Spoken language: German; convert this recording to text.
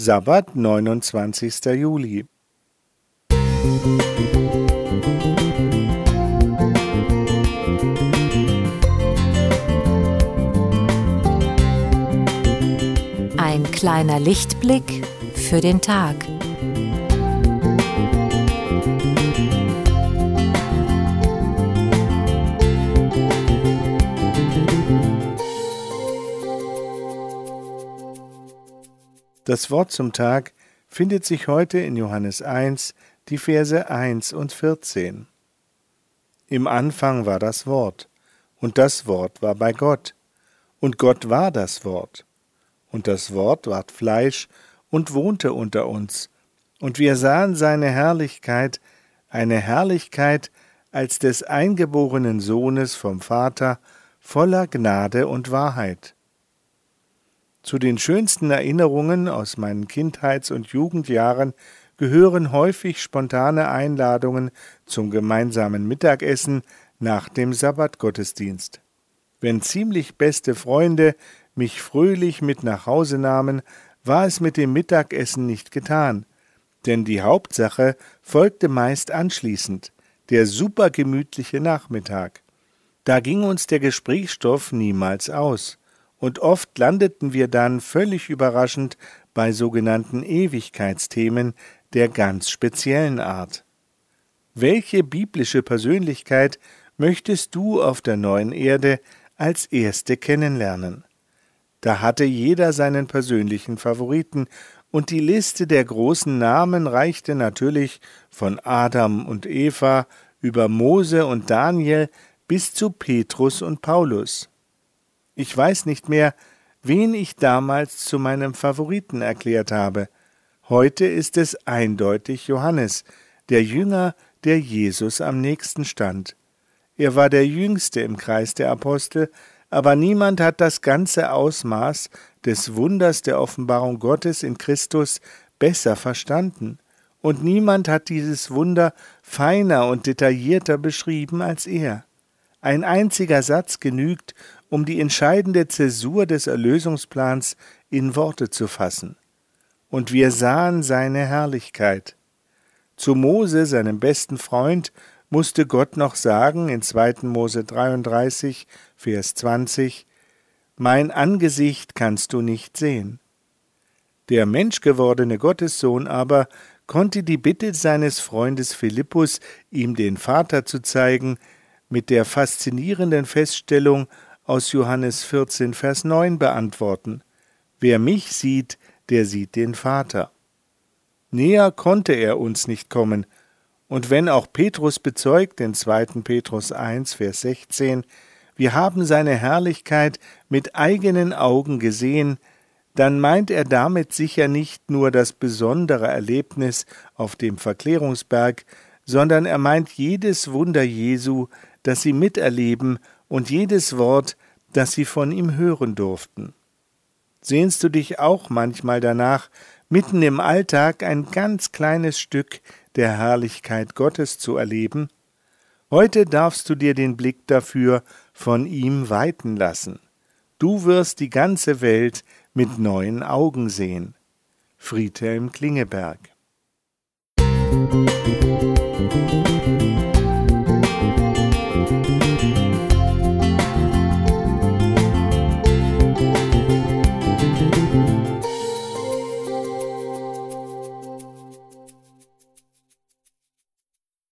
Sabbat, 29. Juli. Ein kleiner Lichtblick für den Tag. Das Wort zum Tag findet sich heute in Johannes 1, die Verse 1 und 14. Im Anfang war das Wort, und das Wort war bei Gott, und Gott war das Wort. Und das Wort ward Fleisch und wohnte unter uns, und wir sahen seine Herrlichkeit, eine Herrlichkeit als des eingeborenen Sohnes vom Vater, voller Gnade und Wahrheit. Zu den schönsten Erinnerungen aus meinen Kindheits- und Jugendjahren gehören häufig spontane Einladungen zum gemeinsamen Mittagessen nach dem Sabbatgottesdienst. Wenn ziemlich beste Freunde mich fröhlich mit nach Hause nahmen, war es mit dem Mittagessen nicht getan, denn die Hauptsache folgte meist anschließend, der supergemütliche Nachmittag. Da ging uns der Gesprächsstoff niemals aus und oft landeten wir dann völlig überraschend bei sogenannten Ewigkeitsthemen der ganz speziellen Art. Welche biblische Persönlichkeit möchtest du auf der neuen Erde als erste kennenlernen? Da hatte jeder seinen persönlichen Favoriten, und die Liste der großen Namen reichte natürlich von Adam und Eva über Mose und Daniel bis zu Petrus und Paulus. Ich weiß nicht mehr, wen ich damals zu meinem Favoriten erklärt habe. Heute ist es eindeutig Johannes, der Jünger, der Jesus am nächsten stand. Er war der jüngste im Kreis der Apostel, aber niemand hat das ganze Ausmaß des Wunders der Offenbarung Gottes in Christus besser verstanden, und niemand hat dieses Wunder feiner und detaillierter beschrieben als er. Ein einziger Satz genügt, um die entscheidende Zäsur des Erlösungsplans in Worte zu fassen. Und wir sahen seine Herrlichkeit. Zu Mose, seinem besten Freund, musste Gott noch sagen in 2. Mose 33, Vers 20, Mein Angesicht kannst du nicht sehen. Der menschgewordene Gottessohn aber konnte die Bitte seines Freundes Philippus, ihm den Vater zu zeigen, mit der faszinierenden Feststellung aus Johannes 14, Vers 9 beantworten. Wer mich sieht, der sieht den Vater. Näher konnte er uns nicht kommen, und wenn auch Petrus bezeugt in 2. Petrus 1, Vers 16, wir haben seine Herrlichkeit mit eigenen Augen gesehen, dann meint er damit sicher nicht nur das besondere Erlebnis auf dem Verklärungsberg, sondern er meint jedes Wunder Jesu, das sie miterleben und jedes Wort, das sie von ihm hören durften. Sehnst du dich auch manchmal danach, mitten im Alltag ein ganz kleines Stück der Herrlichkeit Gottes zu erleben? Heute darfst du dir den Blick dafür von ihm weiten lassen. Du wirst die ganze Welt mit neuen Augen sehen. Friedhelm Klingeberg Musik